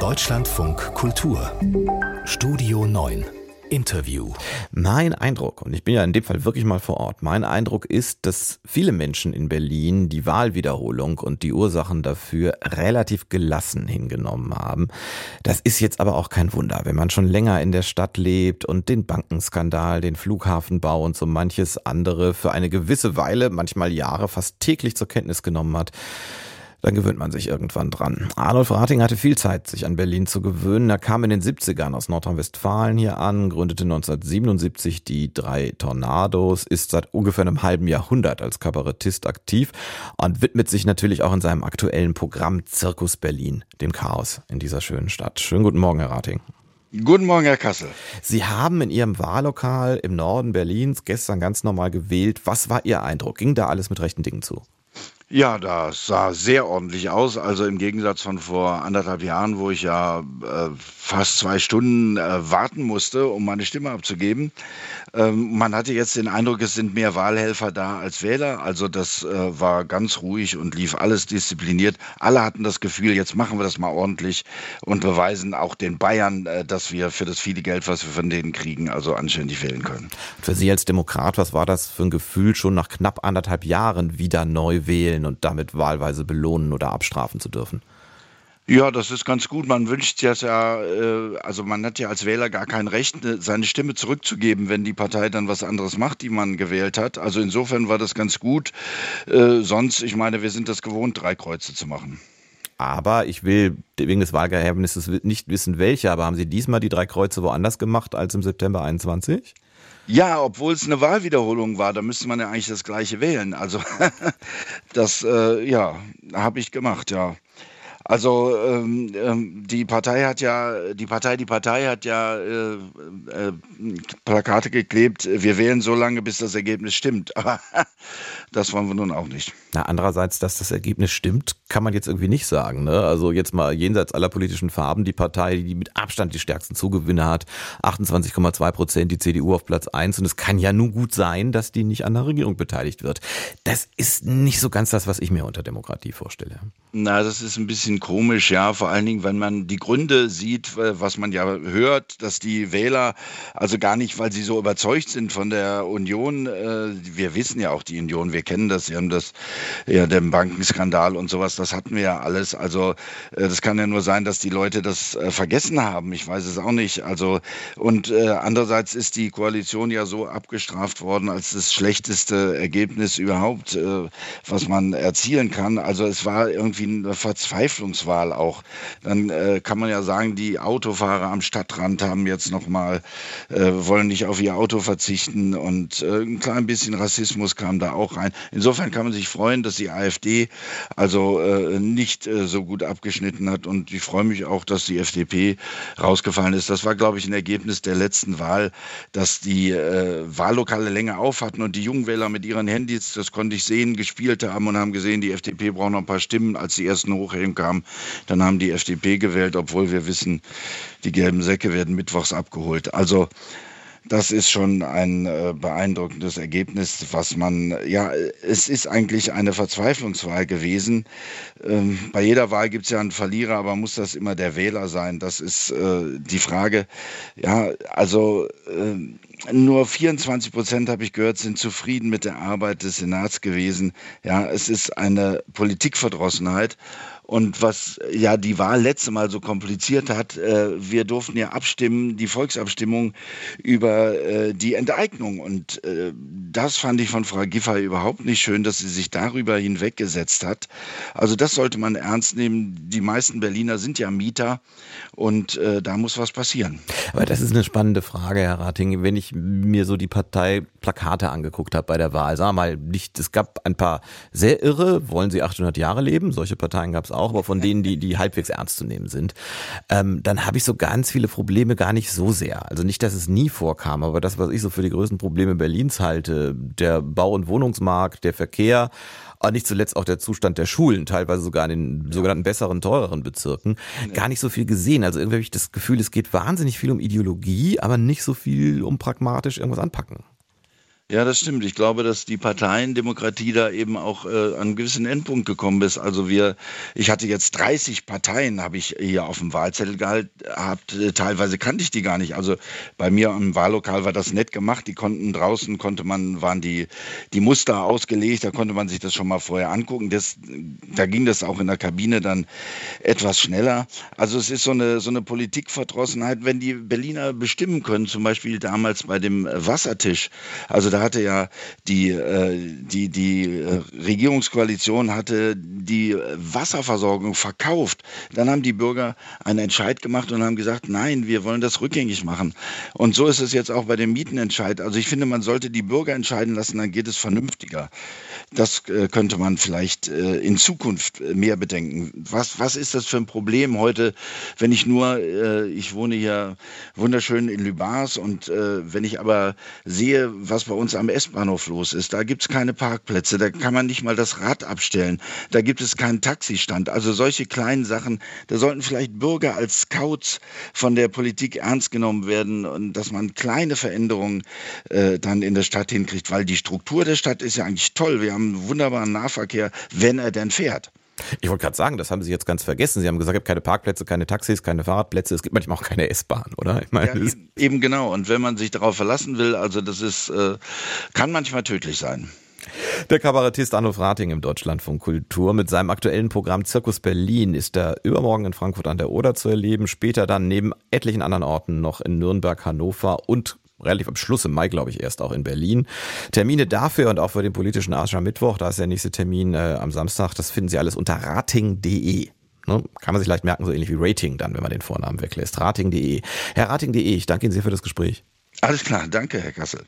Deutschlandfunk Kultur Studio 9 Interview. Mein Eindruck, und ich bin ja in dem Fall wirklich mal vor Ort, mein Eindruck ist, dass viele Menschen in Berlin die Wahlwiederholung und die Ursachen dafür relativ gelassen hingenommen haben. Das ist jetzt aber auch kein Wunder, wenn man schon länger in der Stadt lebt und den Bankenskandal, den Flughafenbau und so manches andere für eine gewisse Weile, manchmal Jahre, fast täglich zur Kenntnis genommen hat dann gewöhnt man sich irgendwann dran. Adolf Rating hatte viel Zeit, sich an Berlin zu gewöhnen. Er kam in den 70ern aus Nordrhein-Westfalen hier an, gründete 1977 die drei Tornados, ist seit ungefähr einem halben Jahrhundert als Kabarettist aktiv und widmet sich natürlich auch in seinem aktuellen Programm Zirkus Berlin, dem Chaos in dieser schönen Stadt. Schönen guten Morgen, Herr Rating. Guten Morgen, Herr Kassel. Sie haben in Ihrem Wahllokal im Norden Berlins gestern ganz normal gewählt. Was war Ihr Eindruck? Ging da alles mit rechten Dingen zu? Ja, das sah sehr ordentlich aus. Also im Gegensatz von vor anderthalb Jahren, wo ich ja äh, fast zwei Stunden äh, warten musste, um meine Stimme abzugeben. Ähm, man hatte jetzt den Eindruck, es sind mehr Wahlhelfer da als Wähler. Also das äh, war ganz ruhig und lief alles diszipliniert. Alle hatten das Gefühl, jetzt machen wir das mal ordentlich und beweisen auch den Bayern, äh, dass wir für das viele Geld, was wir von denen kriegen, also anständig wählen können. Für Sie als Demokrat, was war das für ein Gefühl, schon nach knapp anderthalb Jahren wieder neu wählen? Wählen und damit wahlweise belohnen oder abstrafen zu dürfen? Ja, das ist ganz gut. Man wünscht ja, äh, also man hat ja als Wähler gar kein Recht, ne, seine Stimme zurückzugeben, wenn die Partei dann was anderes macht, die man gewählt hat. Also insofern war das ganz gut. Äh, sonst, ich meine, wir sind das gewohnt, drei Kreuze zu machen. Aber ich will wegen des Wahlgeheimnisses nicht wissen, welche, aber haben Sie diesmal die drei Kreuze woanders gemacht als im September 21? Ja, obwohl es eine Wahlwiederholung war, da müsste man ja eigentlich das gleiche wählen. Also das, äh, ja, habe ich gemacht, ja. Also ähm, ähm, die Partei hat ja, die Partei, die Partei hat ja äh, äh, Plakate geklebt, wir wählen so lange, bis das Ergebnis stimmt. Aber das wollen wir nun auch nicht. Na, andererseits, dass das Ergebnis stimmt, kann man jetzt irgendwie nicht sagen. Ne? Also jetzt mal jenseits aller politischen Farben, die Partei, die mit Abstand die stärksten Zugewinne hat, 28,2 Prozent, die CDU auf Platz 1. Und es kann ja nun gut sein, dass die nicht an der Regierung beteiligt wird. Das ist nicht so ganz das, was ich mir unter Demokratie vorstelle. Na, das ist ein bisschen komisch, ja. Vor allen Dingen, wenn man die Gründe sieht, was man ja hört, dass die Wähler, also gar nicht, weil sie so überzeugt sind von der Union, äh, wir wissen ja auch die Union, wir kennen das, wir haben das, ja, den Bankenskandal und sowas, das hatten wir ja alles. Also, äh, das kann ja nur sein, dass die Leute das äh, vergessen haben. Ich weiß es auch nicht. Also, und äh, andererseits ist die Koalition ja so abgestraft worden als das schlechteste Ergebnis überhaupt, äh, was man erzielen kann. Also, es war irgendwie eine Verzweiflungswahl auch. Dann äh, kann man ja sagen, die Autofahrer am Stadtrand haben jetzt nochmal, äh, wollen nicht auf ihr Auto verzichten und äh, ein klein bisschen Rassismus kam da auch rein. Insofern kann man sich freuen, dass die AfD also äh, nicht äh, so gut abgeschnitten hat und ich freue mich auch, dass die FDP rausgefallen ist. Das war, glaube ich, ein Ergebnis der letzten Wahl, dass die äh, Wahllokale länger auf hatten und die Jungwähler mit ihren Handys, das konnte ich sehen, gespielt haben und haben gesehen, die FDP braucht noch ein paar Stimmen als die ersten Hochheben kamen, dann haben die FDP gewählt, obwohl wir wissen, die gelben Säcke werden mittwochs abgeholt. Also das ist schon ein äh, beeindruckendes Ergebnis, was man, ja, es ist eigentlich eine Verzweiflungswahl gewesen. Ähm, bei jeder Wahl gibt es ja einen Verlierer, aber muss das immer der Wähler sein? Das ist äh, die Frage. Ja, also äh, nur 24 Prozent, habe ich gehört, sind zufrieden mit der Arbeit des Senats gewesen. Ja, es ist eine Politikverdrossenheit. Und was ja die Wahl letzte Mal so kompliziert hat, äh, wir durften ja abstimmen, die Volksabstimmung über äh, die Enteignung. Und äh, das fand ich von Frau Giffey überhaupt nicht schön, dass sie sich darüber hinweggesetzt hat. Also das sollte man ernst nehmen. Die meisten Berliner sind ja Mieter und äh, da muss was passieren. Aber das ist eine spannende Frage, Herr Rating. Wenn ich mir so die Parteiplakate angeguckt habe bei der Wahl, wir mal, nicht, es gab ein paar sehr irre, wollen Sie 800 Jahre leben? Solche Parteien gab es auch, aber von denen, die, die halbwegs ernst zu nehmen sind. Ähm, dann habe ich so ganz viele Probleme gar nicht so sehr. Also nicht, dass es nie vorkam, aber das, was ich so für die größten Probleme Berlins halte, der Bau- und Wohnungsmarkt, der Verkehr, aber nicht zuletzt auch der Zustand der Schulen, teilweise sogar in den sogenannten besseren, teureren Bezirken, gar nicht so viel gesehen. Also irgendwie habe ich das Gefühl, es geht wahnsinnig viel um Ideologie, aber nicht so viel um pragmatisch irgendwas anpacken. Ja, das stimmt. Ich glaube, dass die Parteiendemokratie da eben auch äh, an einen gewissen Endpunkt gekommen ist. Also wir, ich hatte jetzt 30 Parteien, habe ich hier auf dem Wahlzettel gehabt. Äh, teilweise kannte ich die gar nicht. Also bei mir im Wahllokal war das nett gemacht. Die konnten draußen, konnte man, waren die, die Muster ausgelegt, da konnte man sich das schon mal vorher angucken. Das, da ging das auch in der Kabine dann etwas schneller. Also es ist so eine, so eine Politikverdrossenheit, wenn die Berliner bestimmen können, zum Beispiel damals bei dem Wassertisch. Also da hatte ja die, äh, die, die äh, Regierungskoalition hatte die Wasserversorgung verkauft. Dann haben die Bürger einen Entscheid gemacht und haben gesagt, nein, wir wollen das rückgängig machen. Und so ist es jetzt auch bei dem Mietenentscheid. Also ich finde, man sollte die Bürger entscheiden lassen, dann geht es vernünftiger. Das äh, könnte man vielleicht äh, in Zukunft mehr bedenken. Was, was ist das für ein Problem heute, wenn ich nur, äh, ich wohne hier wunderschön in Lübars und äh, wenn ich aber sehe, was bei uns uns am S-Bahnhof los ist. Da gibt es keine Parkplätze, da kann man nicht mal das Rad abstellen, da gibt es keinen Taxistand. Also solche kleinen Sachen, da sollten vielleicht Bürger als Scouts von der Politik ernst genommen werden und dass man kleine Veränderungen äh, dann in der Stadt hinkriegt, weil die Struktur der Stadt ist ja eigentlich toll. Wir haben einen wunderbaren Nahverkehr, wenn er denn fährt. Ich wollte gerade sagen, das haben Sie jetzt ganz vergessen. Sie haben gesagt, es gibt keine Parkplätze, keine Taxis, keine Fahrradplätze. Es gibt manchmal auch keine S-Bahn, oder? Ich meine, ja, eben, eben, genau. Und wenn man sich darauf verlassen will, also das ist, äh, kann manchmal tödlich sein. Der Kabarettist Arnulf Rating im Deutschlandfunk Kultur mit seinem aktuellen Programm Zirkus Berlin ist er übermorgen in Frankfurt an der Oder zu erleben, später dann neben etlichen anderen Orten noch in Nürnberg, Hannover und relativ am Schluss im Mai, glaube ich, erst auch in Berlin. Termine dafür und auch für den politischen Mittwoch, da ist der nächste Termin äh, am Samstag, das finden Sie alles unter rating.de. Ne? Kann man sich leicht merken, so ähnlich wie Rating dann, wenn man den Vornamen weglässt. Rating.de. Herr Rating.de, ich danke Ihnen sehr für das Gespräch. Alles klar, danke, Herr Kassel.